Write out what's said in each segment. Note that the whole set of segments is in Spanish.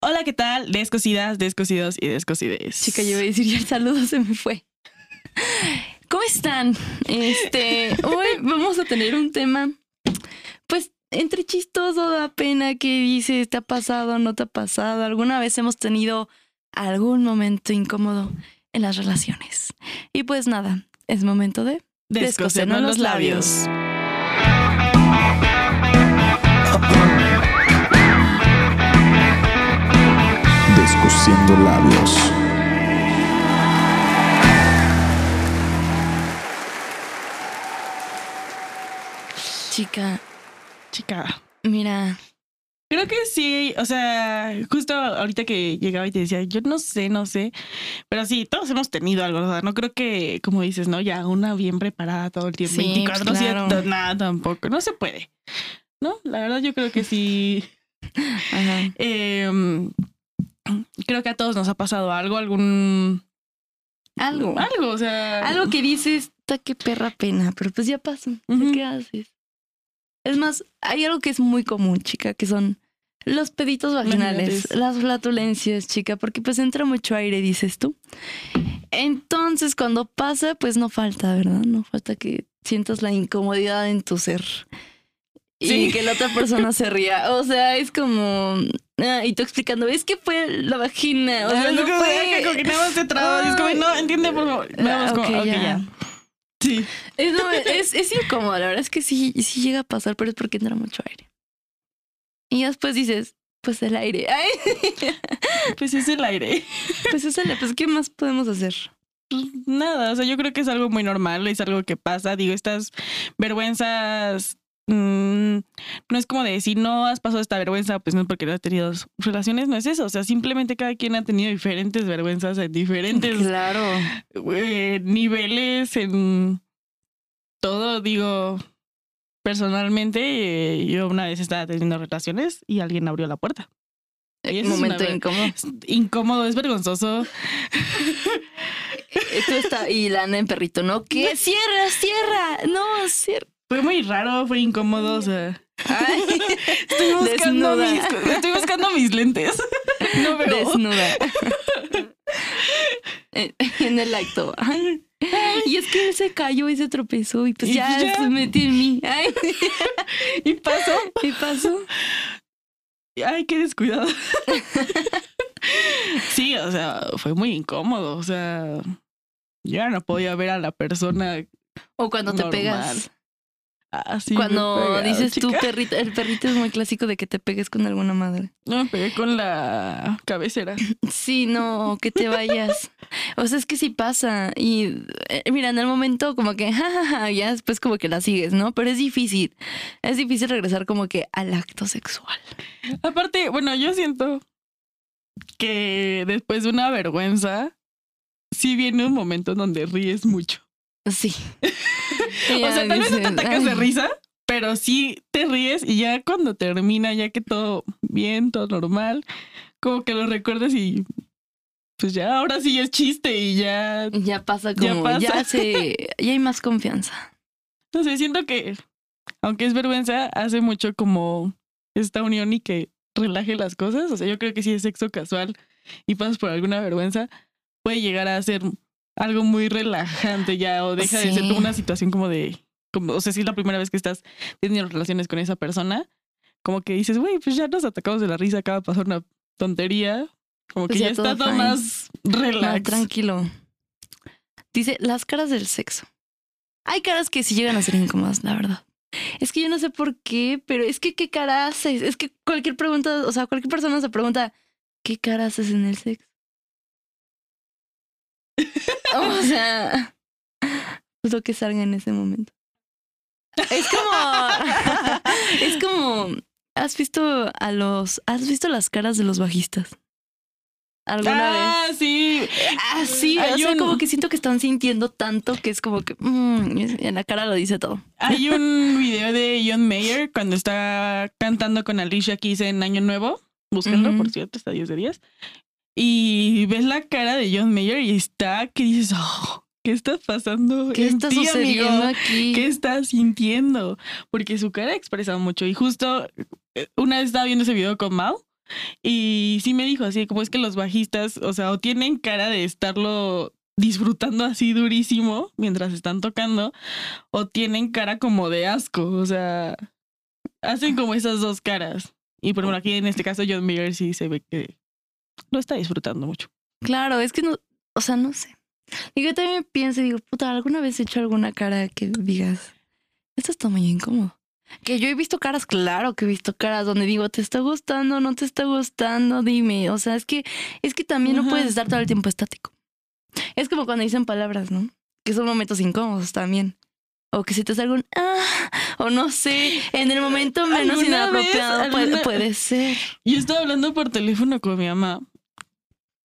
Hola, ¿qué tal? Descosidas, descosidos y descosides. Chica, yo iba a decir ya el saludo se me fue. ¿Cómo están? Este, hoy vamos a tener un tema, pues, entre chistoso, da pena que dices, ¿te ha pasado, no te ha pasado? ¿Alguna vez hemos tenido algún momento incómodo en las relaciones? Y pues nada, es momento de Descosernos los labios. Labios. Chica, Chica. mira, Creo que sí, o sea, justo ahorita que llegaba y te decía, yo no sé, no sé, pero sí, todos hemos tenido algo, o sea, no creo que, como dices, ¿no? Ya una bien preparada todo el tiempo, Sí, 24 claro. nada tampoco, no se puede, ¿no? La verdad yo creo que sí, ajá. eh, creo que a todos nos ha pasado algo, algún, algo. algo, o sea, Algo que dices, ta qué perra pena, pero pues ya pasó. ¿Qué haces? Es más, hay algo que es muy común, chica, que son los peditos vaginales, las flatulencias, chica, porque pues entra mucho aire, dices tú. Entonces, cuando pasa, pues no falta, ¿verdad? No falta que sientas la incomodidad en tu ser. Y que la otra persona se ría. O sea, es como... ah, y tú explicando, es que fue la vagina. O sea, es no como, fue... como que nada más y es como, no, entiende, por favor, Ah, como, ok, ok, ya. ya. Sí. Es, no, es, es incómodo, la verdad es que sí, sí llega a pasar, pero es porque entra mucho aire. Y después dices, pues el aire. Ay, Pues es el aire. pues es el, pues ¿qué más podemos hacer? Pues, nada, o sea, yo creo que es algo muy normal, es algo que pasa. Digo, estas vergüenzas. Mm, no es como de decir, no has pasado esta vergüenza, pues no es porque no has tenido relaciones, no es eso. O sea, simplemente cada quien ha tenido diferentes vergüenzas en diferentes Claro. eh, niveles, en todo. Digo, personalmente, eh, yo una vez estaba teniendo relaciones y alguien abrió la puerta. Eso es momento incómodo. Es incómodo, es vergonzoso. Eh, Tú está, y la en perrito, ¿no? ¿Qué? Cierra, cierra. No, cierra. Fue muy raro, fue incómodo, o sea. Ay, Estoy buscando, mis, estoy buscando mis lentes. No veo. desnuda. En- en el acto. Ay. Y es que él se cayó y se tropezó y pues Y ya, ya. se metió en mí. Ay, Y pasó. ¿qué pasó? Ay, qué descuidado. Sí, o sea, fue muy incómodo. O sea, yo ya no podía ver a la persona O cuando te pegas. Así. Cuando dices tú chica. perrito, el perrito es muy clásico de que te pegues con alguna madre. No me pegué con la cabecera. Sí, no, que te vayas. O sea, es que sí pasa. Y eh, mira, en el momento como que, jajaja, ya después como que la sigues, ¿no? Pero es difícil. Es difícil regresar como que al acto sexual. Aparte, bueno, yo siento que después de una vergüenza, sí viene un momento en donde ríes mucho. Sí. o sea, tal vez no te atacas de risa, pero sí te ríes y ya cuando termina, ya que todo bien, todo normal, como que lo recuerdas y pues ya ahora sí es chiste y ya, Ya pasa Ya como, pasa. ya se, ya hay más confianza. no sé, siento que aunque es vergüenza, hace mucho como esta unión y que relaje las cosas. O sea, yo creo que si es sexo casual y pasas por alguna vergüenza, puede llegar a ser algo muy relajante ya o deja de ser una situación como de, como, o sea, si es la primera vez que estás teniendo relaciones con esa persona, como que dices, güey, pues ya nos atacamos de la risa, acaba de pasar una tontería. Como Pues que ya ya está todo fine. más relax. tranquilo. Dice, las caras del sexo. Hay caras que sí llegan a ser incómodas, la verdad. Es que yo no sé por qué, pero es que qué cara haces. Es que cualquier pregunta, o sea, cualquier persona se pregunta, ¿qué cara haces en el sexo? O sea, lo que salga en ese momento. Es como, es como, ¿has visto a los, has visto las caras de los bajistas? ¿Alguna vez? ah, sí. Ah, sí, Hay o sea, un- como que siento que están sintiendo tanto que es como que mm, en la cara lo dice todo. Hay un video de John Mayer cuando está cantando con Alicia Keys en Año Nuevo. Búsquenlo, Ujú. por cierto, está 10 de 10. Y ves la cara de John Mayer y está que dices, oh, ¿qué está pasando? ¿Qué está ti, sucediendo amigo? aquí? ¿Qué estás sintiendo? Porque su cara expresa mucho. Y justo eh, una vez estaba viendo ese video con Mao Y sí me dijo así, como es que los bajistas, o sea, o tienen cara de estarlo disfrutando así durísimo mientras están tocando, o tienen cara como de asco, o sea, hacen como esas dos caras. Y por ejemplo, aquí en este caso John Mayer sí se ve que lo está disfrutando mucho. Claro, es que no, o sea, no sé. Digo, yo también pienso, digo, puta, ¿alguna vez he hecho alguna cara que digas, esto está muy incómodo? Que yo he visto caras, claro que he visto caras donde digo, ¿te está gustando? ¿No te está gustando? Dime. O sea, es que, es que también no puedes estar todo el tiempo estático. Es como cuando dicen palabras, ¿no? Que son momentos incómodos también. O que si te salga un ah, o no sé, en el momento menos ¿Alguna vez? inapropiado puede, ¿Alguna- puede ser. Yo estaba hablando por teléfono con mi mamá,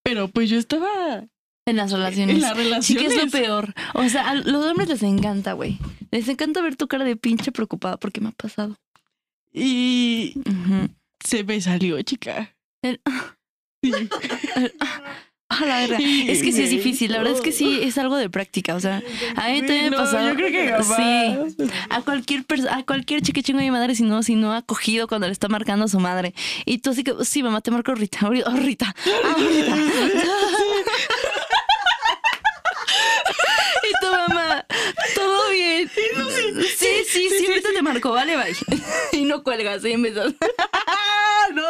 pero pues yo estaba En las relaciones. en la Sí, relación. que es lo peor. O sea, a los hombres les encanta, güey. Les encanta ver tu cara de pinche preocupada porque me ha pasado. Y se me salió, chica. El- Sí. Ah, la verga. Es que sí es difícil. La verdad es que sí es algo de práctica. O sea, a mí también me No, pasado. Yo creo que jamás. Sí. A cualquier persona, a cualquier chique chingo de mi madre, si no, si no ha cogido cuando le está marcando a su madre. Y tú así que, sí, mamá, te marco ahorita, ahorita, ahorita. ahorita. y tu mamá, todo bien. Sí, sí, sí, ahorita te marco, vale, bye. y no cuelgas, y empezas. ¡Ah, no!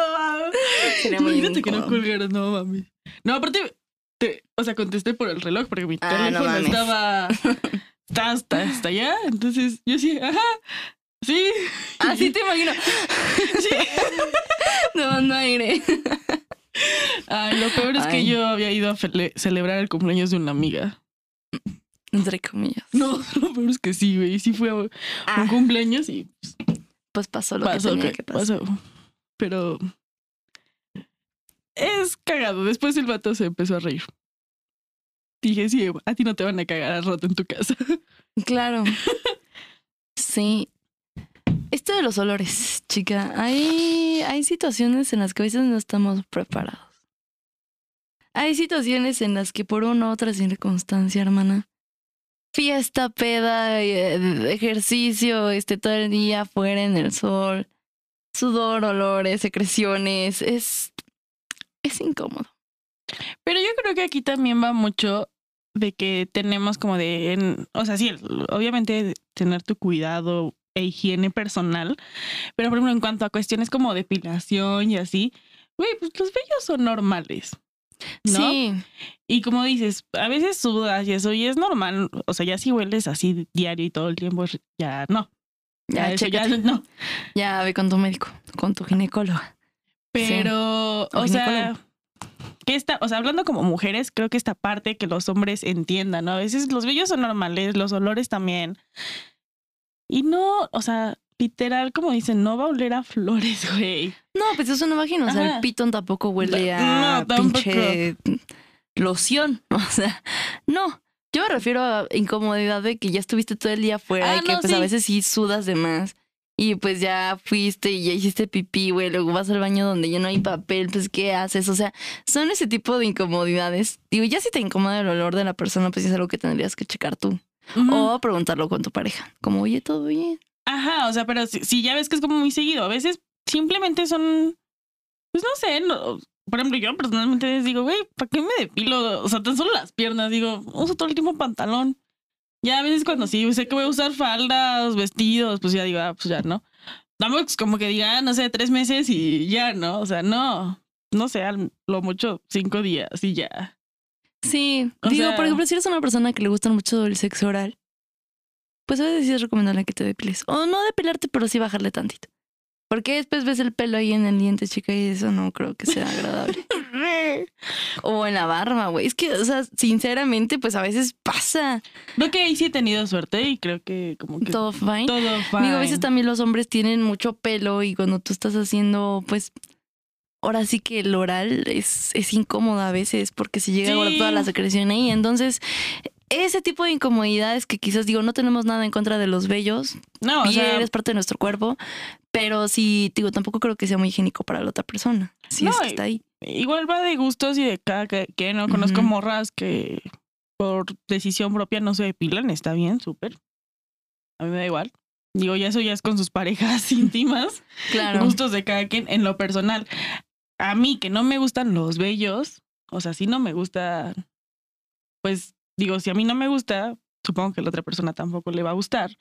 Sería muy Imagínate que no colgaras, no mami. No, aparte, te, o sea, contesté por el reloj porque mi Ah, no teléfono mames. estaba está hasta, hasta allá. Entonces yo sí, ajá, sí. Así te imagino. No, no aire. Ay, lo peor es que yo había ido a celebrar el cumpleaños de una amiga. Entre comillas. No, lo peor es que sí, güey. Sí fue un Ah, cumpleaños y pues pasó lo pasó, que tenía que- que pasar. pasó. Pero es cagado. Después el vato se empezó a reír. Dije, sí, a ti no te van a cagar al rato en tu casa. Claro. Sí. Esto de los olores, chica, hay, hay situaciones en las que a veces no estamos preparados. Hay situaciones en las que por una u otra circunstancia, hermana, fiesta, peda, eh, ejercicio, este todo el día afuera en el sol, sudor, olores, secreciones, es, es incómodo. Pero yo creo que aquí también va mucho de que tenemos como de, en- o sea, sí, obviamente tener tu cuidado e higiene personal, pero por ejemplo en cuanto a cuestiones como depilación y así, güey, pues los vellos son normales. ¿no? Sí, Y como dices, a veces sudas y eso, y es normal. O sea, ya si hueles así diario y todo el tiempo, ya no. ya, eso ya no. Ya ve con tu médico, con tu ginecólogo. Pero, O o sea, que esta, o sea, hablando como mujeres, creo que esta parte que los hombres entiendan, ¿no? A veces los vellos son normales, los olores también. Y no, o sea, literal, como dicen, no va a oler a flores, güey. No, pues eso no imagino. O sea, Ajá. el pitón tampoco huele No, a tampoco. pinche loción. O sea, no. Yo me refiero a incomodidad de que ya estuviste todo el día afuera Ah, y que no, pues a veces sí sudas de más. Y pues ya fuiste y ya hiciste pipí, güey. Luego vas al baño donde ya no hay papel, pues ¿qué haces? O sea, son ese tipo de incomodidades. Digo, ya si te incomoda el olor de la persona, pues es algo que tendrías que checar tú. O preguntarlo con tu pareja. Como, oye, ¿todo bien? Ajá, o sea, pero si, si ya ves que es como muy seguido, a veces simplemente son, pues no sé, no, por ejemplo, yo personalmente les digo, güey, ¿para qué me depilo? O sea, tan solo las piernas, digo, uso todo el tiempo pantalón. Ya a veces cuando sí sé que voy a usar faldas, vestidos, pues ya digo, ah, pues ya no. Tampoco es como que diga, ah, no sé, tres meses y ya, ¿no? O sea, no, no sé, lo mucho cinco días y ya. Sí, O digo, sea- por ejemplo, si eres una persona que le gusta mucho el sexo oral, pues a veces sí es recomendable que te depiles. O no depilarte, pero sí bajarle tantito. Porque después ves el pelo ahí en el diente, chica, y eso no creo que sea agradable. o en la barba, güey. Es que, o sea, sinceramente, pues a veces pasa Creo que ahí sí he tenido suerte y creo que como que todo, todo fine. fine. Digo, a veces también los hombres tienen mucho pelo y cuando tú estás haciendo, pues, ahora sí que el oral es, es incómodo a veces porque se llega a guardar toda la secreción ahí. Entonces, ese tipo de incomodidades que quizás digo, no tenemos nada en contra de los vellos, no, o piel sea, es parte de nuestro cuerpo, pero sí, digo, tampoco creo que sea muy higiénico para la otra persona. Si es que está ahí. Igual va de gustos y de cada que, que no conozco morras que por decisión propia no se depilan, está bien, súper. A mí me da igual. Digo, ya eso ya es con sus parejas íntimas, Claro. gustos de cada quien en lo personal. a mí que no me gustan los bellos, o sea, si no me gusta, pues digo, si a mí no me gusta, supongo que a la otra persona tampoco le va a gustar.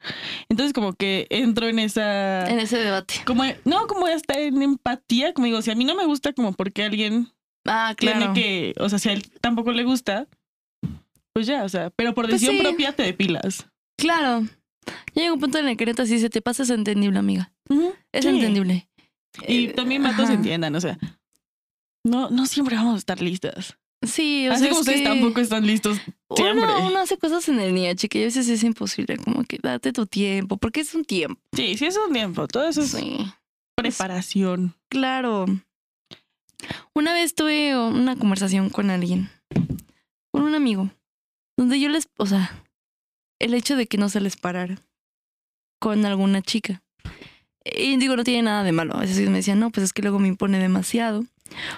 Entonces como que entro en esa... En ese debate. Como, no, como hasta en empatía, como digo, si a mí no me gusta, como porque alguien Ah, claro. tiene que, o sea, si a él tampoco le gusta, pues ya, o sea, pero por Pues decisión sí. propia te depilas. Claro. Ya llega un punto en el que neta, si se te pasa, es entendible, amiga. Es Sí. entendible. Y Eh, también matos entiendan, o sea, no, no siempre vamos a estar listas. Sí, o Así sea, como es ustedes que tampoco están listos siempre. Uno, uno hace cosas en el día, chica, y a veces es imposible, como que date tu tiempo, porque es un tiempo. Sí, sí, es un tiempo. Todo eso es preparación. claro. Una vez tuve una conversación con alguien, con un amigo, donde yo les, o sea, el hecho de que no se les parara con alguna chica. Y digo, no tiene nada de malo. A veces me decían, no, pues es que luego me impone demasiado.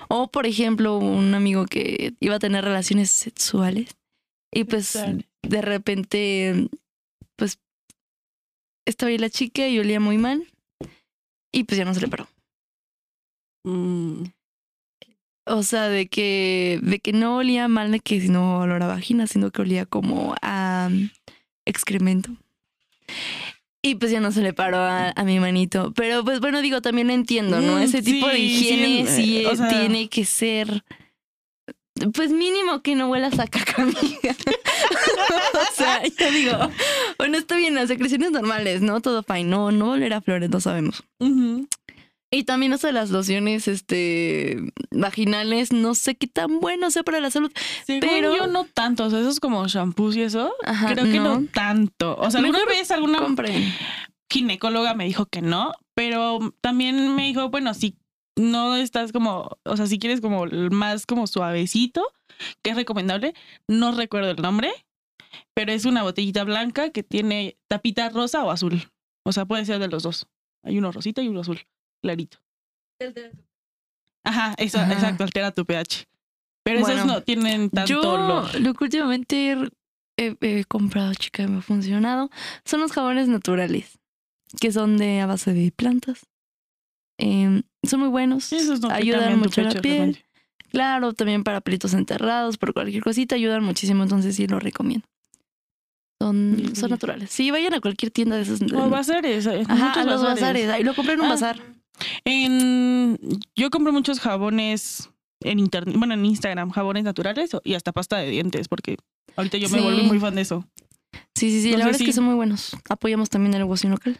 O, por ejemplo, un amigo que iba a tener relaciones sexuales y pues de repente, pues, estaba ahí la chica y olía muy mal y pues ya no se le paró. Mm, O sea, de que, de que no olía mal, de que no olor a vagina, sino que olía como a mm, excremento. Y pues ya no se le paró a, a mi manito. Pero pues bueno, digo, también entiendo, ¿no? Mm, Ese tipo de sí, higiene sí, sí, eh, o sea- tiene que ser. Pues mínimo que no huelas a caca, amiga. o sea, yo digo, bueno, está bien, las secreciones normales, ¿no? Todo fine. No, no oler a flores, no sabemos. Y también eso de las lociones este, vaginales, no sé qué tan bueno sea para la salud. Según Pero- yo no tanto, o sea, esos como shampoos y eso, Ajá, creo que no. no. tanto. O sea, alguna Mejor vez alguna ginecóloga me dijo que no, pero también me dijo, bueno, si no estás como, o sea, si quieres como el más como suavecito, que es recomendable, no recuerdo el nombre, pero es una botellita blanca que tiene tapita rosa o azul. O sea, puede ser de los dos. Hay uno rosita y uno azul, clarito. Ajá, eso, Ajá. exacto, altera tu pH. Pero esos no tienen tanto Yo olor. lo que últimamente he, he comprado, chica, me ha funcionado, son los jabones naturales, que son de a base de plantas. Em, son muy buenos, esos no ayudan mucho a la piel. realmente. Claro, también para pelitos enterrados, por cualquier cosita, ayudan muchísimo, entonces sí lo recomiendo. Son, son naturales. Sí, vayan a cualquier tienda de esos. O bazares. Ajá, muchos a los bazares. Ahí lo compré en un Ah. bazar. En, yo compro muchos jabones en internet, bueno, en Instagram, jabones naturales y hasta pasta de dientes, porque ahorita yo me Sí. volví muy fan de eso. Sí, sí, sí, la verdad es que sí. son muy buenos. Apoyamos también al negocio local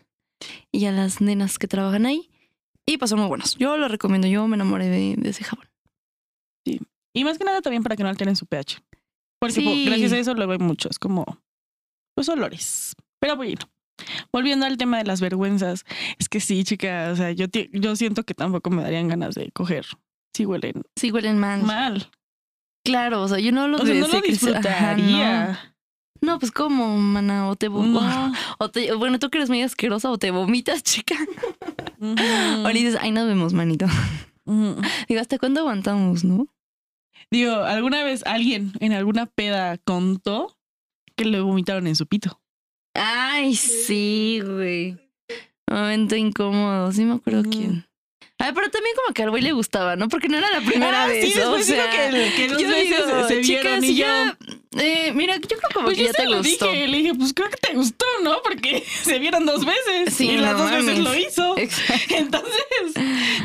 y a las nenas que trabajan ahí. Y pues son muy buenos. Yo lo recomiendo, yo me enamoré de, de ese jabón. Y más que nada también para que no alteren su pH. Porque Sí. gracias a eso luego hay muchos, como pues olores. Pero bueno, volviendo al tema de las vergüenzas, es que sí, chica, o sea, yo, yo siento que tampoco me darían ganas de coger si huelen Sí, huelen mal. mal. Claro, o sea, yo no hablo O sea, no lo Ajá, disfrutaría. no. No, pues cómo, mana, o te, No. o te- bueno, tú que eres muy asquerosa o te vomitas, chica. O le dices, ay, nos vemos, manito. Digo, ¿hasta cuándo aguantamos, no? Digo, ¿alguna vez alguien en alguna peda contó que le vomitaron en su pito? Ay, sí, güey. Momento incómodo, sí me acuerdo quién. Ay, pero también como que al güey le gustaba, ¿no? Porque no era la primera Ah, vez. sí, después o sea, que, que dos veces se vieron y yo... ya, eh, mira, yo creo como Pues que yo ya se te lo gustó. dije, le dije, pues creo que te gustó, ¿no? Porque se vieron dos veces Sí, y las no dos veces lo hizo. Exacto. Entonces,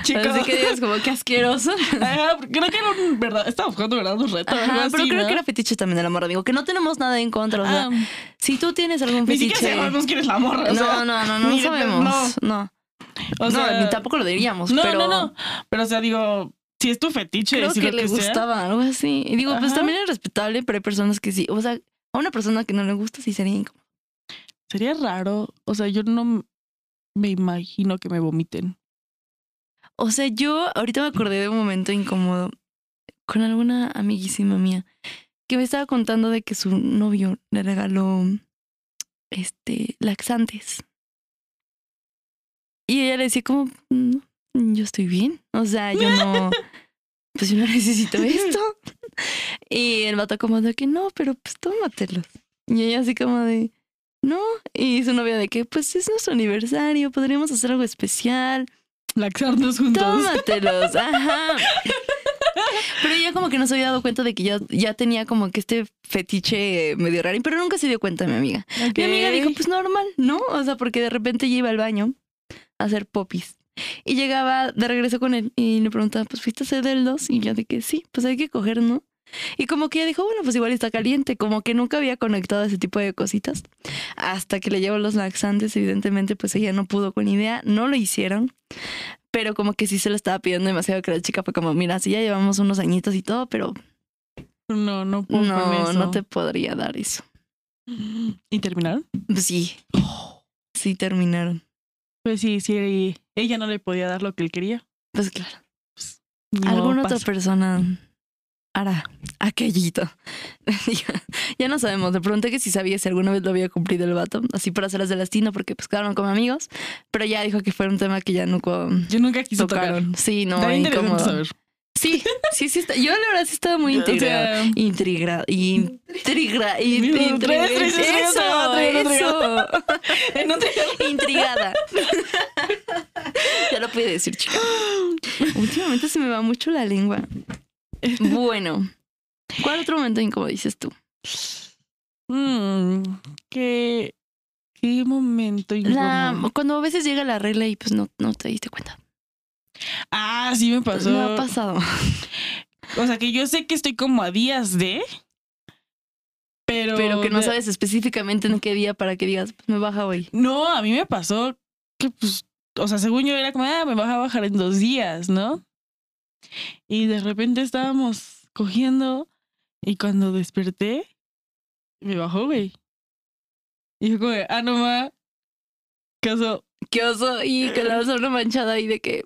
chicos, Así que digas como que asqueroso. ajá, creo que era un verdad, estaba buscando verdad un reto, algo Ajá, así, pero creo ¿no? que era fetiche también de la morra. Digo, que no tenemos nada en contra. O sea, Ah, si tú tienes algún ni fetiche. siquiera sabemos quién es la morra, o no, sea, no, no, no, ni no sabemos. no. No, o sea, no, ni tampoco lo diríamos. no, pero no, no, pero o sea, digo, si es tu fetiche, Creo si que lo le sea, gustaba, algo así. Y digo, pues también es respetable, pero hay personas que sí. O sea, a una persona que no le gusta sí sería incómodo. sería raro, o sea, yo no me imagino que me vomiten. O sea, yo ahorita me acordé de un momento incómodo con alguna amiguísima mía que me estaba contando de que su novio le regaló este laxantes. Y ella le decía como, "No, yo estoy bien. O sea, yo no, pues yo no necesito esto. Y el vato como de que no, pero pues tómatelos. Y ella así como de, no. Y su novia de que pues es nuestro aniversario, podríamos hacer algo especial. Laxarnos juntos. Tómatelos, ajá. Pero ella como que no se había dado cuenta de que ya, ya tenía como que este fetiche medio raro, pero nunca se dio cuenta mi amiga. Mi amiga dijo, pues normal, ¿no? O sea, porque de repente ella iba al baño a hacer popis. Y llegaba de regreso con él y le preguntaba, pues fuiste a hacer del 2 y yo de que sí, pues hay que coger, ¿no? Y como que ella dijo, bueno, pues igual está caliente, como que nunca había conectado ese tipo de cositas. Hasta que le llevo los laxantes, evidentemente, pues ella no pudo con idea, no lo hicieron. Pero como que sí se lo estaba pidiendo demasiado que la chica fue como, mira, sí ya llevamos unos añitos y todo, pero No, no puedo con no, eso. no te podría dar eso. ¿Y terminaron? Pues sí, sí terminaron. Pues sí, sí. Ella no le podía dar lo que él quería. Pues claro. Modo, Alguna otra persona hará aquellito. ya, ya no sabemos. Le pregunté que si sabía si alguna vez lo había cumplido el vato, así para hacerlas de destino, porque pues quedaron como amigos, pero ya dijo que fue un tema que ya nunca Yo nunca quise tocar. Sí, no, incómodo. saber. Sí, sí, sí. Está. Yo la verdad sí estaba muy intrigada. Tres, tres, Eso, eso. Intrigada. ya lo pude decir, chica. Últimamente se me va mucho la lengua. Bueno, ¿cuál otro momento incómodo dices tú? Mm, qué, qué momento La, incómodo. cuando a veces llega la regla y pues no, no te diste cuenta. Ah, sí me pasó. Me ha pasado. O sea, que yo sé que estoy como a días de. Pero. Pero que no sabes específicamente en qué día para que digas, pues me baja hoy. No, a mí me pasó que, pues. O sea, según yo era como, ah, me vas a bajar en dos días, ¿no? Y de repente estábamos cogiendo. Y cuando desperté, me bajó, güey. Y fue como, ah, no ma. ¿Qué oso? Qué oso. Y con la una manchada ahí de que.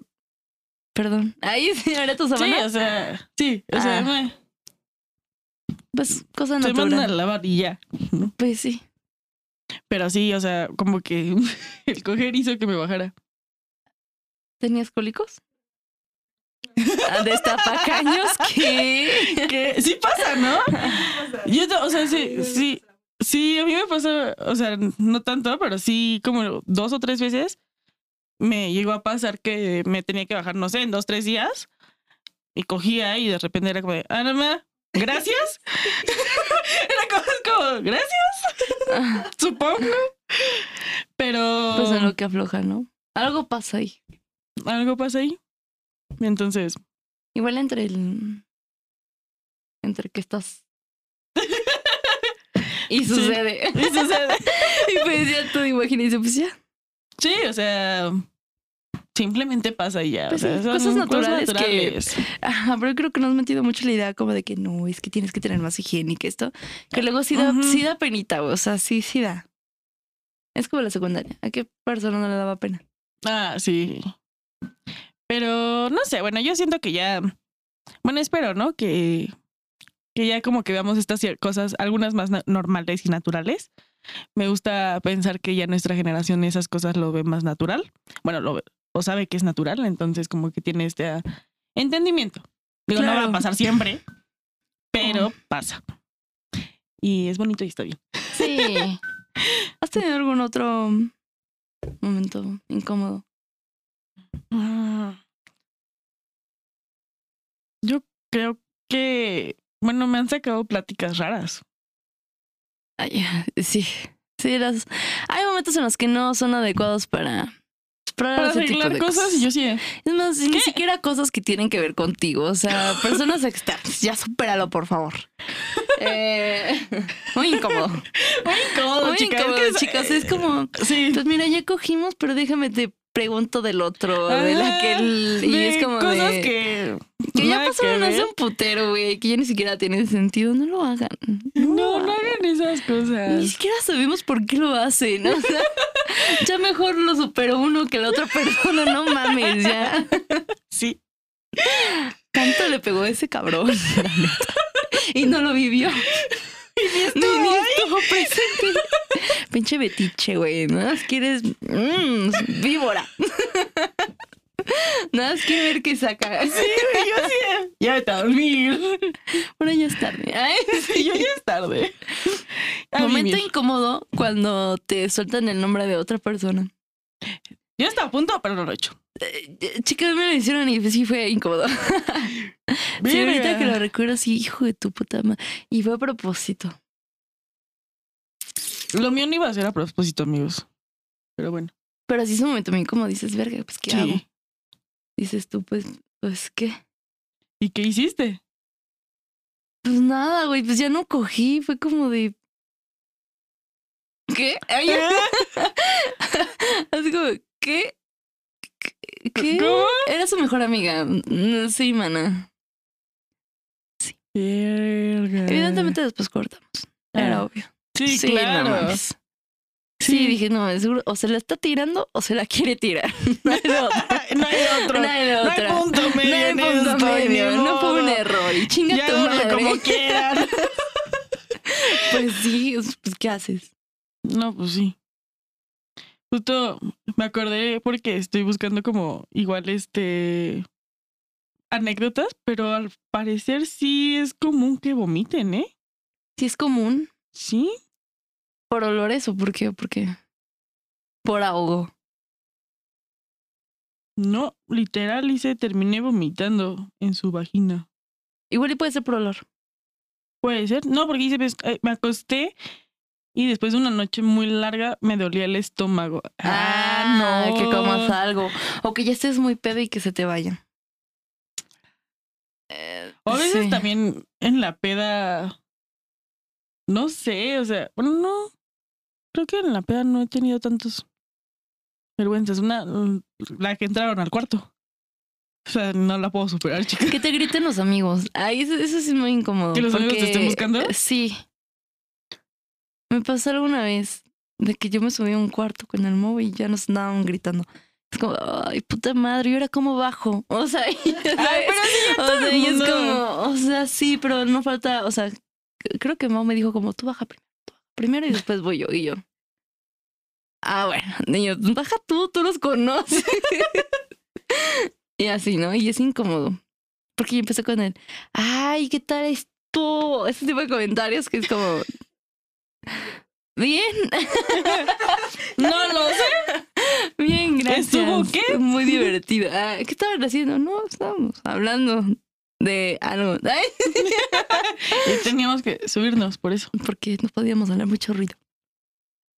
Perdón. Ahí sí, ahora tu Sí, o sea, sí, o sea, Ah, me, Pues cosa se mandan a natural. lavar y ya. Pues sí. Pero sí, o sea, como que el coger hizo que me bajara. ¿Tenías cólicos? Ah, Destapacaños que. Que sí pasa, ¿no? Yo, o sea, sí, sí, sí, a mí me pasó, o sea, no tanto, pero sí como dos o tres veces me llegó a pasar que me tenía que bajar, no sé, en dos, tres días y cogía y de repente era como, de, ah, gracias. era como, gracias, supongo. Pero Pues lo que afloja, ¿no? Algo pasa ahí. algo pasa ahí. Entonces, Igual entre el. Entre que estás. y Sí. sucede. y sucede. y pues ya tú imaginas, pues ya. Sí, o sea, simplemente pasa y ya. Pues o sea, sí, son cosas naturales que-. Ajá, pero creo que nos has metido mucho la idea como de que no, es que tienes que tener más higiene que esto. Que luego sí da, sí da penita, o sea, sí, sí da. Es como la secundaria. ¿A qué persona no le daba pena? Ah, sí. Pero no sé, bueno, yo siento que ya. Bueno, espero, ¿no? Que, que ya como que veamos estas cosas, algunas más normales y naturales. Me gusta pensar que ya nuestra generación esas cosas lo ve más natural. Bueno, lo ve- o sabe que es natural, entonces como que tiene este ah, entendimiento. Digo, no va a pasar siempre, pero pasa. Y es bonito y está bien. Sí. ¿Has tenido algún otro momento incómodo? Mm. Yo creo que, bueno, me han sacado pláticas raras. Ay, sí. Sí, las... hay momentos en los que no son adecuados para, para, Para ese tipo arreglar de cosas, y yo sí. Es más, ni siquiera cosas que tienen que ver contigo. O sea, personas externas. Ya supéralo, por favor. Eh, muy incómodo. Muy incómodo, Muy incómodo, es que- chicas. Es como, Sí. pues mira, ya cogimos, pero déjame te pregunto del otro, del Ajá, aquel. Y de es como cosas de- que. Que ya pasaron hace un putero, güey, que ya ni siquiera tiene sentido. No lo hagan. No, no hagan esas Ni cosas. siquiera sabemos por qué lo hacen. O sea, ya mejor lo superó uno que la otra persona. No mames, ya. Sí. Tanto le pegó a ese cabrón. Y no lo vivió. Ni, ni estuvo presente. Pinche betiche, güey. Más quieres. mm, víbora. Nada más quiere ver qué saca. Sí, yo sí. Ya vete a dormir. Ahora ya es tarde. Ay, Sí, yo ya es tarde. A Momento vivir. incómodo cuando te sueltan el nombre de otra persona. Yo estaba a punto, pero no lo he hecho. eh, chicas me lo hicieron y sí fue incómodo. sí, ahorita que lo recuerdo, sí, hijo de tu puta madre. Y fue a propósito. Lo mío no iba a ser a propósito, amigos. Pero bueno. Pero así es un momento muy como dices, verga, pues ¿qué Sí. hago? Dices tú, pues, pues ¿qué? ¿Y qué hiciste? Pues nada, güey, pues ya no cogí, fue como de. ¿Qué? Ay, Así como, ¿qué? ¿Qué? ¿Cómo? Era su mejor amiga. Mm, Sí, mana. Verga. Evidentemente después cortamos. Era Ah, obvio. Sí, no claro. mames. Sí, Sí. dije, no, seguro, o se la está tirando o se la quiere tirar. No. No hay otro. No hay No hay punto medio No hay punto esto, medio, no fue un error. Y chinga Ya tu madre. como quieran. Pues sí, pues ¿qué haces? No, pues sí. Justo me acordé porque estoy buscando como igual este anécdotas, pero al parecer sí es común que vomiten, ¿eh? Si es común, Sí. por olores o por qué, por qué. Por ahogo. No, literal, hice, terminé vomitando en su vagina. Igual y puede ser por olor. Puede ser. No, porque hice, eh, me acosté y después de una noche muy larga me dolía el estómago. Ah, no. Que comas algo. O que ya estés muy pedo y que se te vaya. Eh, O a veces sí. también en la peda. No sé, o sea, bueno, no. Creo que en la peda no he tenido tantos vergüenzas. Una, mm, la que entraron al cuarto. O sea, no la puedo superar, chica. Que te griten los amigos. Ay, eso, eso sí es muy incómodo. ¿Que los amigos te estén buscando? Sí. Me pasó alguna vez de que yo me subí a un cuarto con el móvil y ya nos andaban gritando. Es como, ay, puta madre, ¿y ahora cómo bajo? O sea, y- Ay, pero sí, o sea, y es como, o sea, sí, pero no falta, o sea, creo que Mau me dijo como, tú baja primero, tú baja primero y después voy yo. Y yo, ah, bueno, niños, baja tú, tú los conoces. y así, ¿no? Y es incómodo. Porque yo empecé con el, ay, ¿qué tal estuvo? Ese tipo de comentarios que es como, bien, No lo sé. bien, gracias. ¿Estuvo qué? Muy divertido. Ah, ¿Qué estaban haciendo? No, estábamos hablando de algo. Y teníamos que subirnos por eso. porque no podíamos hablar mucho ruido.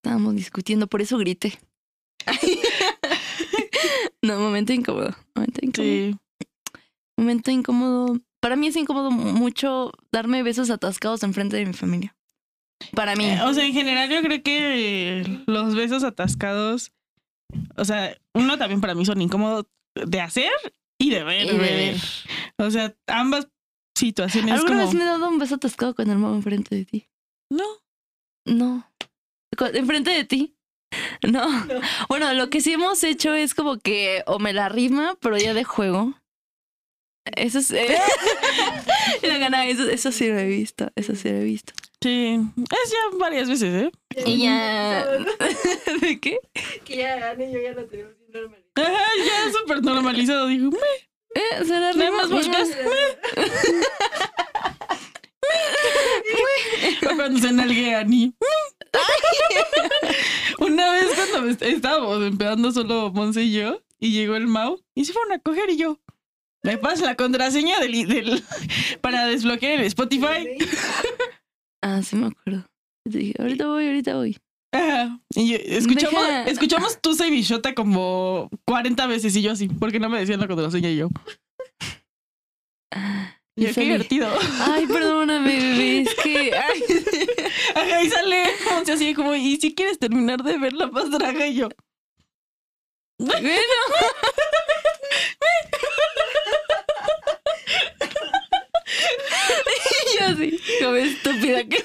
Estábamos discutiendo, por eso grité. no, momento incómodo. Momento incómodo. Sí. Momento incómodo. Para mí es incómodo mucho darme besos atascados enfrente de mi familia. Para mí. Eh, O sea, en general yo creo que los besos atascados, o sea, uno también para mí son incómodos de hacer y de ver. Y de ver. ver. O sea, ambas situaciones ¿Alguna como... vez me he dado un beso atascado con el modo enfrente de ti? No. No. ¿Enfrente de ti? No. Bueno, lo que sí hemos hecho es como que o me la rima, pero ya de juego. Eso es. eh, la gana, eso, eso sí lo he visto. Eso sí lo he visto. Sí, es ya varias veces, ¿eh? Y ya. ¿De qué? Que ya yo ya lo tenemos bien normal. Ajá, ya súper normalizado. Dijo, "Me". Eh, se la Nada rima. más volteas. O cuando se nalguean y... Una vez cuando est- estábamos empezando solo Monse y yo, y llegó el Mau, y se fueron a coger y yo... Me pasa la contraseña del, del- para desbloquear el Spotify. Ah, sí me acuerdo. Te dije, ahorita voy, ahorita voy. Ajá. Y yo- escuchamos, Deja- escuchamos Tusa y Bichota como 40 veces y yo así, porque no me decían la contraseña y yo. Y Y qué divertido. Ay, perdóname, bebé. Es que. Ay. Ajá, y sale Monse así como, y si quieres terminar de ver la más draga y yo. Bueno. Y yo así, como estúpida que.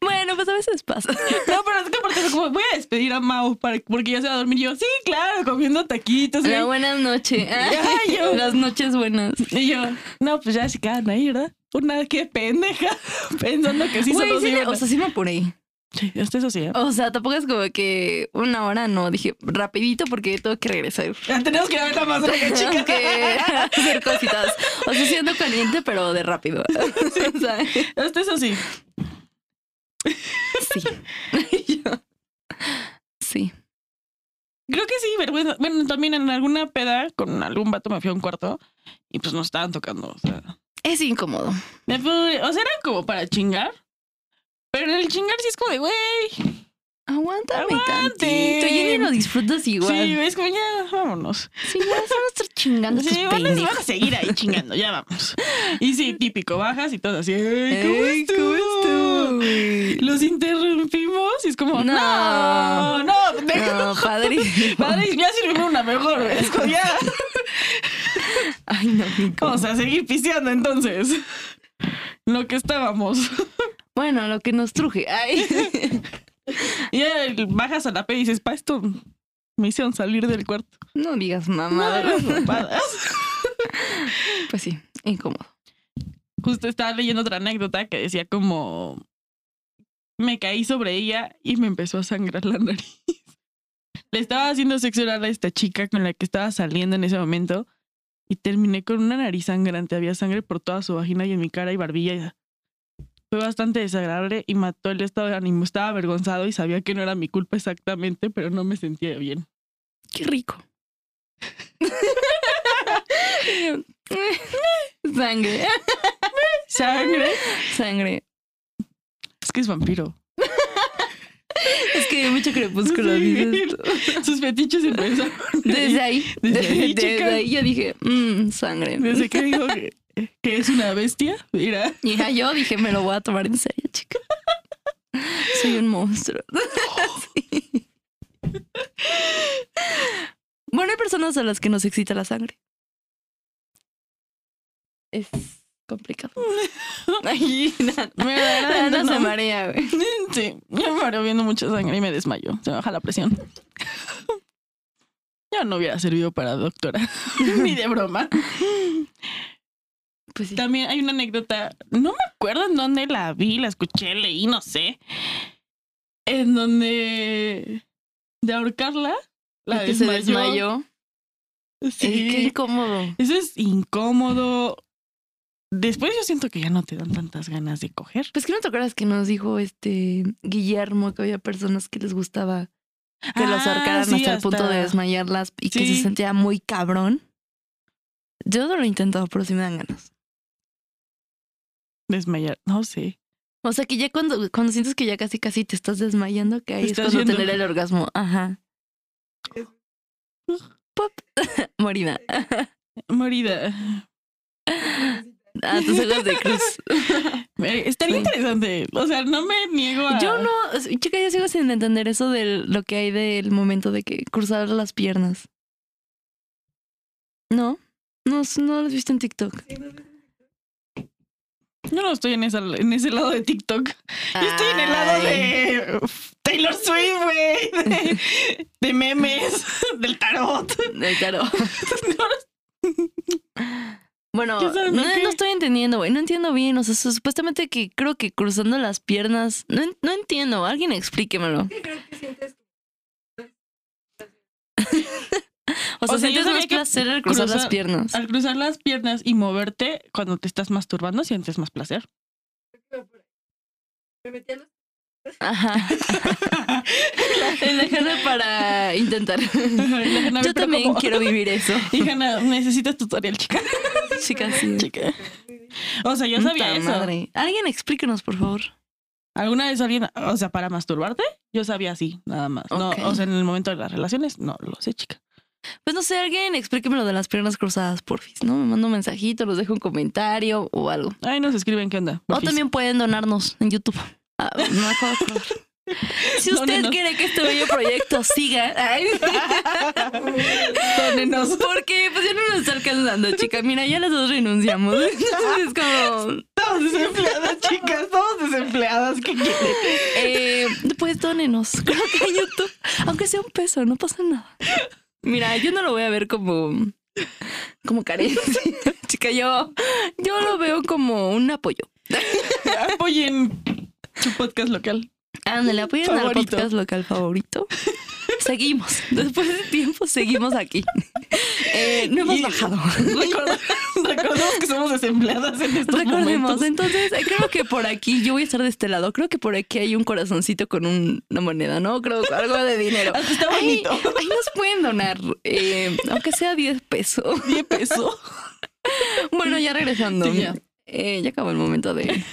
Bueno, pues a veces pasa. No, pero es que aparte fue como, voy a despedir a Mau para, porque ya se va a dormir. Y yo, sí, claro, comiendo taquitos. La güey. buena noche. Ay, yo. Las noches buenas. Y yo, no, pues ya se quedan ahí, ¿verdad? Una que pendeja, pensando que sí Güey, solo sí o sea, sí me apuré. Sí, hasta eso sí. ¿eh? O sea, tampoco es como que una hora, no. Dije rapidito porque tengo que regresar. Ya tenemos que ir a ver la más chica. que hacer cositas. O sea, siendo caliente, pero de rápido. O sea, Hasta eso sí. Sí. Sí. Creo que sí, vergüenza. Bueno, también en alguna peda con algún vato me fui a un cuarto y pues nos estaban tocando. O sea, Es incómodo. me fui- o sea era como para chingar. Pero el chingar sí es como de, güey. Aguántame Aguante. tantito. Y ni lo disfrutas igual. Sí, es como ya, vámonos. Sí, ya se van a estar chingando Sí, van a, van a seguir ahí chingando, ya vamos. Y sí, típico, bajas y todo así. "Ey, ¿Cómo estuvo? Los interrumpimos y es como, No. no, no, No, padre. Padre, ya sirvió una mejor. Es como ya. Ay, no, Nico. Vamos a seguir piseando entonces. Lo que estábamos. Bueno, lo que nos truje. Ay. Y ya bajas a la P y dices, pa, esto me hicieron salir del cuarto. No digas mamadas. mamadas. Pues sí, incómodo. Justo estaba leyendo otra anécdota que decía como me caí sobre ella y me empezó a sangrar la nariz. Le estaba haciendo sexo oral a esta chica con la que estaba saliendo en ese momento y terminé con una nariz sangrante. Había sangre por toda su vagina y en mi cara y barbilla. Fue bastante desagradable y mató el estado de ánimo. Estaba avergonzado y sabía que no era mi culpa exactamente, pero no me sentía bien. Qué rico. Sangre. Sangre. Sangre. Es que es vampiro. Es que hay mucho crepúsculo, Sí. Sus fetiches empezaron. Desde ahí. Desde de- ahí, desde ahí yo dije, mmm, sangre. Desde que dijo que, que es una bestia, mira. Ya yo dije, me lo voy a tomar en serio, chica. Soy un monstruo. Sí. Bueno, hay personas a las que nos excita la sangre. Es complicado. Ay, nada. Me da- Ana no. se marea, güey. Sí, yo me mareo viendo mucha sangre y me desmayo. Se me baja la presión. Yo no hubiera servido para doctora, ni de broma. Pues sí. También hay una anécdota, no me acuerdo en dónde la vi, la escuché, leí, no sé. En donde de ahorcarla, la que se desmayó. desmayó. Sí. Qué incómodo. Eso es incómodo. Después yo siento que ya no te dan tantas ganas de coger. Pues que no te acuerdas que nos dijo este Guillermo que había personas que les gustaba que los Ah, ahorcaran sí, hasta el punto de desmayarlas y que se sentía muy cabrón. Yo no lo he intentado, pero sí me dan ganas. Desmayar, no sé. O sea que ya cuando, cuando sientes que ya casi casi te estás desmayando, que ahí es cuando yendo. tener el orgasmo. Ajá. Pop. Morida. Morida. A tus ojos de cruz. Estaría Sí. interesante. O sea, no me niego a. Yo no, chica, yo sigo sin entender eso de lo que hay del momento de que cruzar las piernas. No, no, no lo has visto en TikTok. Yo no estoy en, esa, en ese lado de TikTok. Yo estoy en el lado de Taylor Swift, güey. De, de memes, del tarot. Del tarot. Bueno, ¿Quién sabe no, no estoy entendiendo, güey. No entiendo bien. O sea, su- supuestamente que creo que cruzando las piernas. No, no entiendo. Alguien explíquemelo. ¿Qué creo que sientes? O sea, O sea, yo sientes más placer al cruzar las piernas. Al cruzar las piernas y moverte cuando te estás masturbando, sientes más placer. Me metí a los... Ajá. El dejarlo para intentar. Yo Yo también quiero vivir eso. Hija, no, necesitas tutorial, chica. Chicas, sí. chica. O sea, yo Puta sabía eso. madre. Alguien explíquenos, por favor. ¿Alguna vez alguien, o sea, para masturbarte? Yo sabía así, nada más. No, o sea, en el momento de las relaciones, no lo sé, chica. Pues no sé, alguien explíqueme lo de las piernas cruzadas, porfis, ¿no? Me manda un mensajito, los dejo un comentario o algo. Ay, nos escriben qué onda. O también pueden donarnos en YouTube. Ah, no me acuerdo. Si usted Dónenos. quiere que este bello proyecto siga, ay, Dónenos. porque pues ya no nos está alcanzando, chica. Mira, ya las dos renunciamos. Entonces es como, Todos desempleadas, chicas, todos desempleadas. ¿Qué quieren? eh, pues dónenos, creo que en YouTube. Aunque sea un peso, no pasa nada. Mira, yo no lo voy a ver como, como carencia. Chica, yo, yo lo veo como un apoyo. Apoyen su podcast local. Ándale, apoyen al podcast local favorito. seguimos. Después de tiempo, seguimos aquí. Eh, no hemos Y- bajado. Recordemos que somos desempleadas en estos Recordemos, momentos. entonces eh, creo que por aquí, yo voy a estar de este lado, creo que por aquí hay un corazoncito con un- una moneda, ¿no? Creo que algo de dinero. Está Ahí, bonito. ahí nos pueden donar, eh, aunque sea 10 pesos. 10 pesos. Bueno, ya regresando. Sí, ya. Ya acabó el momento de,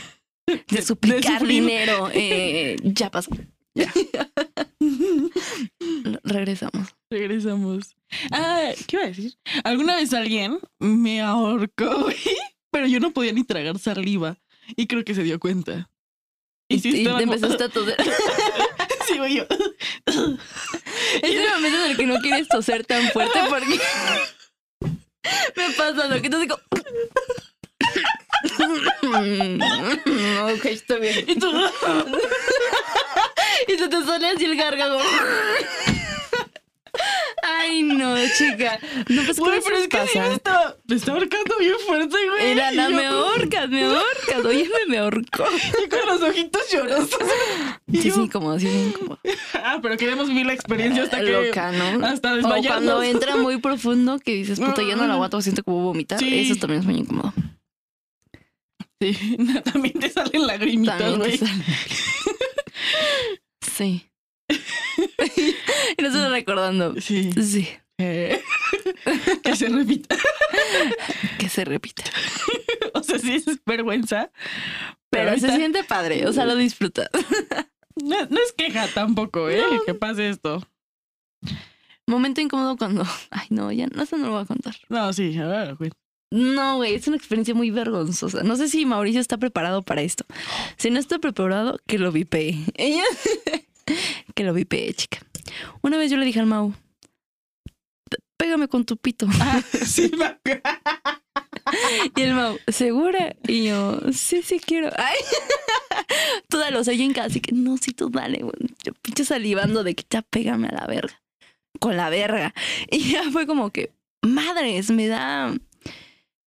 de suplicar dinero. Eh, ya pasó. Regresamos. Regresamos. Ah, ¿qué iba a decir? Alguna vez alguien me ahorcó, pero yo no podía ni tragar saliva. Y creo que se dio cuenta. Y, sí y te como- empezaste a toser. Sí, yo. Es el momento en el que no quieres toser tan fuerte porque me pasa lo que te digo. ok, estoy bien. Y tú, Y se te sale así el gargajo. Ay, no, chica. No, pues, ¿qué pero es que sí pasa? me está, me está ahorcando bien fuerte, güey. Era, yo- me ahorcas, me ahorcas. Oye, me ahorcó. y con los ojitos llorosos. Y Sí, yo, sí, incómodo, sí, incómodo. Ah, pero queremos vivir la experiencia hasta que. Loca, ¿no? Hasta O desmayarnos. cuando entra muy profundo que dices, puta, ya no la aguanto, siento como vomitar. Sí. Eso también es muy incómodo. Sí, también te salen lagrimitas, güey. Sí. y no estoy recordando. Sí. Sí. Eh, que se repita. Que se repita. O sea, sí es vergüenza. Pero se ahorita- siente padre, o sea, lo disfrutas. No, no es queja tampoco, ¿eh? Que pase esto. Momento incómodo cuando. Ay, no, ya no, eso no lo voy a contar. No, sí, a ver, güey. No, güey, es una experiencia muy vergonzosa. No sé si Mauricio está preparado para esto. Si no está preparado, que lo vipee. Ella. que lo vipee, chica. Una vez yo le dije al Mau, "P- pégame con tu pito. Ah, sí. Y el Mau, ¿segura? Y yo, sí, sí quiero. Ay. Tú dale, o sea, yo en casa, así que no, sí, tú dale, güey. Yo pinche salivando de que ya pégame a la verga. Con la verga. Y ya fue como que, madres, me da.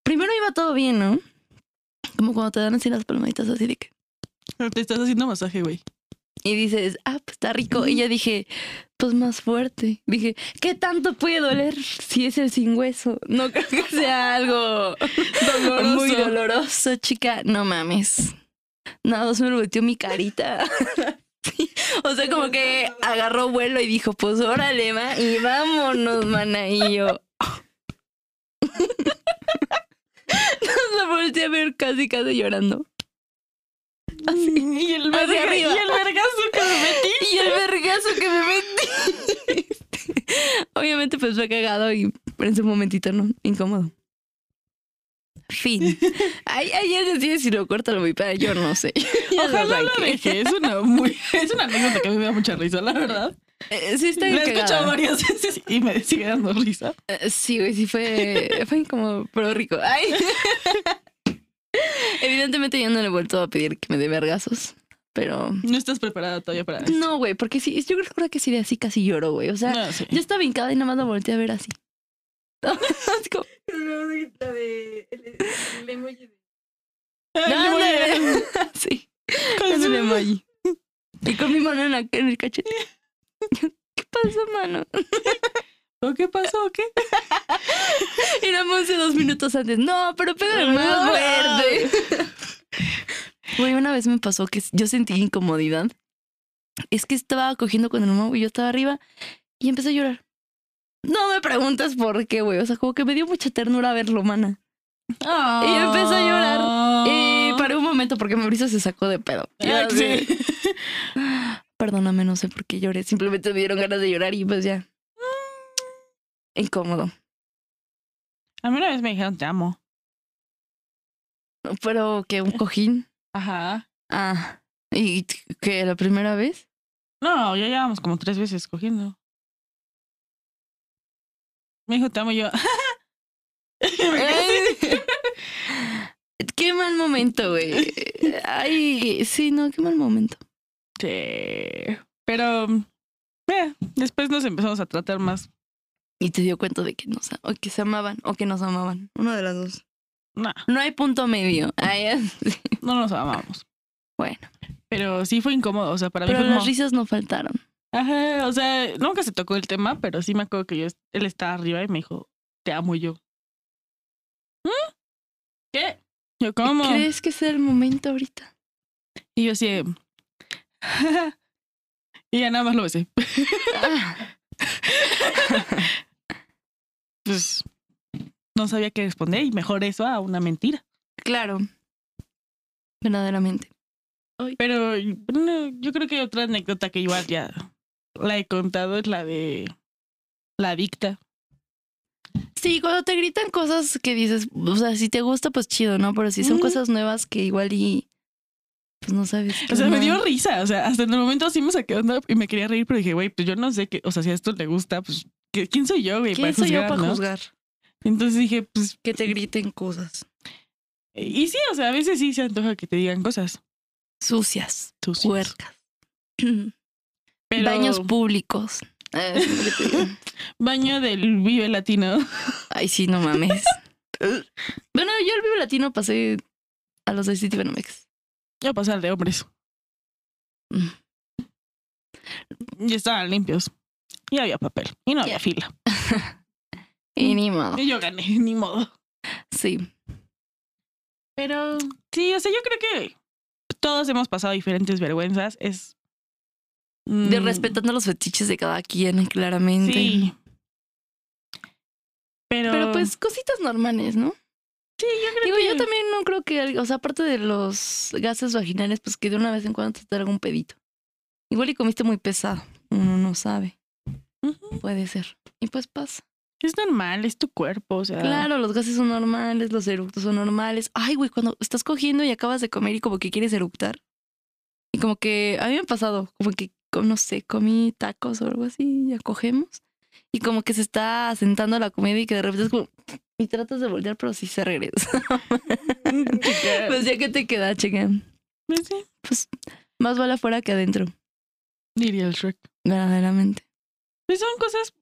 Primero iba todo bien, ¿no? Como cuando te dan así las palmaditas así de que. Te estás haciendo masaje, güey. Y dices, ah, pues está rico. Y ya dije, pues más fuerte. Dije, ¿qué tanto puede doler si es el sin hueso? No creo que sea algo Doloroso. muy doloroso, chica. No mames. Nada, se me volteó mi carita. Sí. O sea, como que agarró vuelo y dijo, pues órale, ma, y vámonos, mana. Y yo. Nos la volteé a ver casi, casi llorando. Así. Y el, y vergazo que me metí. Y el vergazo que me metí. Obviamente, pues fue cagado y en ese momentito no, incómodo. Fin. Ay, ay, ya decide si lo corta lo vipea, yo no sé. Ojalá lo arranqué. deje. Es una, muy, es una anécdota que a mí me da mucha risa, la verdad. Eh, sí, está La bien he escuchado varias veces y me sigue dando risa. Eh, Sí, güey, sí fue, fue como, pero rico. Ay. Evidentemente yo no le he vuelto a pedir que me dé vergazos, pero... No estás preparada todavía para eso. No, güey, porque sí, yo creo que sí de así casi lloro, güey. O sea, No, sí. yo estaba hincada y nada más lo volteé a ver así. Como, La. Sí. con Es su- el emoji. Y con mi mano en, la, en el cachete. ¿Qué pasó, mano? ¿O ¿Qué pasó? ¿Qué? Y la Monse dos minutos antes. No, pero pégale más fuerte. Güey, una vez me pasó que yo sentí incomodidad. Es que estaba cogiendo con el mamá y yo estaba arriba y empecé a llorar. No me preguntes por qué, güey. O sea, como que me dio mucha ternura verlo, mana. Y empecé a llorar. Y paré un momento porque Mauricio se sacó de pedo. Ah, sí. Perdóname, no sé por qué lloré. Simplemente me dieron ganas de llorar y pues ya. Incómodo. A mí una vez me dijeron te amo. Pero que un cojín. Ajá. Ah. ¿Y que la primera vez? No, ya llevamos como tres veces cogiendo. Me dijo te amo yo. Así. qué mal momento, güey. Ay, sí, no, qué mal momento. Sí. Pero eh, después nos empezamos a tratar más. Y te dio cuenta de que nos, o que se amaban o que nos amaban. Una de las dos. No, No hay punto medio. No nos amamos. bueno. Pero sí fue incómodo. O sea, para mí Pero fue como. las risas no faltaron. Ajá, o sea, nunca se tocó el tema, pero sí me acuerdo que yo, él estaba arriba y me dijo, te amo yo. ¿Mm? ¿Qué? Yo, ¿cómo? ¿Crees que sea el momento ahorita? Y yo así, y ya nada más lo besé. Pues no sabía qué responder y mejor eso a una mentira. claro. Verdaderamente. Pero no, yo creo que otra anécdota que igual ya la he contado es la de la adicta. Sí, cuando te gritan cosas que dices, o sea, si te gusta, pues chido, ¿no? Pero si son cosas nuevas que igual y pues no sabes. O sea, me dio risa. O sea, hasta en el momento sí me saqué onda y me quería reír, pero dije, güey, pues yo no sé qué, o sea, si a esto le gusta, pues ¿qué- ¿quién soy yo, güey? ¿Quién para soy yo juzgar, para no? juzgar? Entonces dije, pues, Que te griten cosas y sí, o sea, a veces sí se antoja que te digan cosas. sucias, Sucias. puercas. Pero Baños públicos. Eh, baño del Vive Latino. Ay, sí, no mames. bueno, yo el Vive Latino pasé a los de City Banamex. Ya pasar de hombres. Mm. Y estaban limpios. Y había papel. Y no había fila. Y ni modo. Y yo gané, ni modo. Sí. Pero sí, o sea, yo creo que todos hemos pasado diferentes vergüenzas. Es. De mm, respetando los fetiches de cada quien, claramente. Sí. Pero, Pero pues cositas normales, ¿no? Sí, yo creo Digo, que yo también no creo que, o sea, aparte de los gases vaginales, pues que de una vez en cuando te traiga un pedito. Igual y comiste muy pesado, uno no sabe, puede ser. Y pues pasa. es normal, es tu cuerpo, o sea. Claro, los gases son normales, los eructos son normales. Ay, güey, cuando estás cogiendo y acabas de comer y como que quieres eructar. Y como que a mí me ha pasado, como que, no sé, comí tacos o algo así, ya cogemos. Y como que se está sentando la comida y que de repente es como... Y tratas de voltear, pero sí se regresa. pues ya que te queda, chequen. Pues sí, Pues más vale afuera que adentro, diría el Shrek. verdaderamente. Pues son cosas,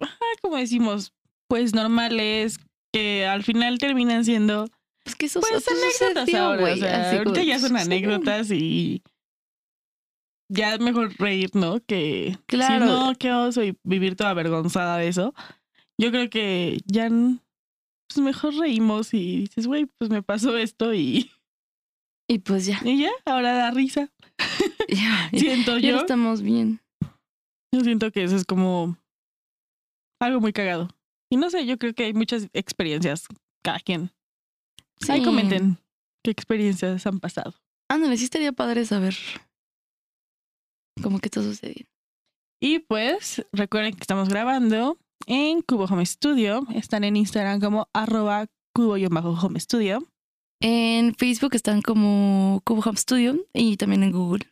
como decimos, pues normales, que al final terminan siendo Pues que eso pues anécdotas ahora. güey, o sea, como, ahorita ya son anécdotas y ya es mejor reír, ¿no? Que Claro. si no, qué oso y vivir toda avergonzada de eso. Yo creo que ya n- pues mejor reímos y dices, güey, pues me pasó esto y, Y pues ya, y ya, ahora da risa. ya, Siento ya yo. estamos bien. Yo siento que eso es como algo muy cagado. Y no sé, yo creo que hay muchas experiencias, cada quien. Ahí comenten qué experiencias han pasado. Ándale, sí estaría padre saber cómo que está sucediendo. Y pues recuerden que estamos grabando en Cubo Home Studio. Están en Instagram como arroba cubo-home studio. En Facebook están como Cubo Home Studio y también en Google.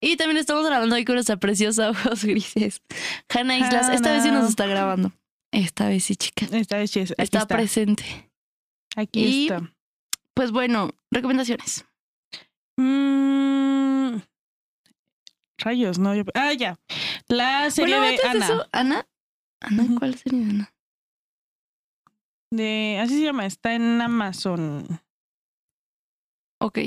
Y también estamos grabando hoy con nuestra preciosa ojos grises. Hanna Islas, esta vez sí nos está grabando. Esta vez sí, chica. Esta vez sí es- Está, está. presente. Aquí Y- está. Pues bueno, recomendaciones. Mm, Rayos, no. yo- Ah, ya. La serie bueno, de antes Ana. eso, Ana. Ana. ¿cuál serie de Ana? De, así se llama, está en Amazon. Ok.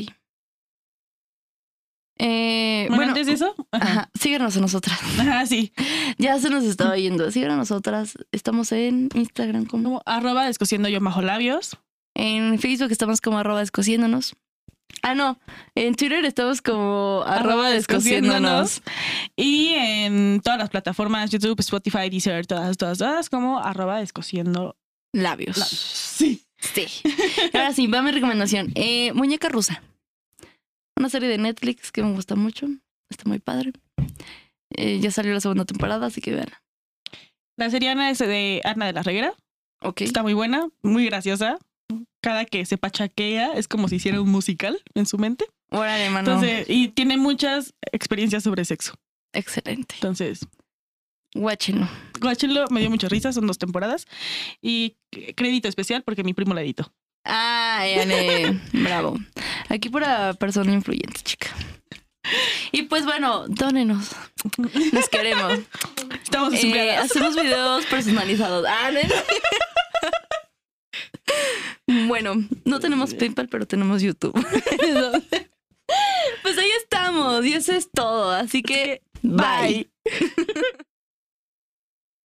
Eh, Bueno, bueno, antes de eso. Ajá. ajá, síganos a nosotras. Ajá, sí. Ya se nos estaba yendo. Síganos a nosotras. Estamos en Instagram como. Como arroba descosiendo yo bajo labios. En Facebook estamos como arroba descosiéndonos. Ah, no. En Twitter estamos como arroba descosiéndonos. Y en todas las plataformas, YouTube, Spotify, Deezer, todas, todas, todas, como arroba descosiendo Labios. labios. Sí. Sí. Ahora sí, va mi recomendación. Eh, Muñeca rusa. Una serie de Netflix que me gusta mucho. Está muy padre. Eh, ya salió la segunda temporada, así que vean. La serie Ana es de Ana de la Reguera. Ok. Está muy buena, muy graciosa. Cada que se pachaquea es como si hiciera un musical en su mente. Órale, mano. Entonces, y tiene muchas experiencias sobre sexo. Excelente. Entonces, Guáchenlo. Guáchenlo, me dio mucha risa, son dos temporadas. Y crédito especial porque mi primo la editó. Ay, Ale. Bravo. Aquí pura persona influyente, chica. Y pues bueno, dónenos. Nos queremos. Estamos Eh, hacemos videos personalizados. Ah. Bueno, no tenemos PayPal, pero tenemos YouTube. pues ahí estamos y eso es todo. Así que Bye. Bye.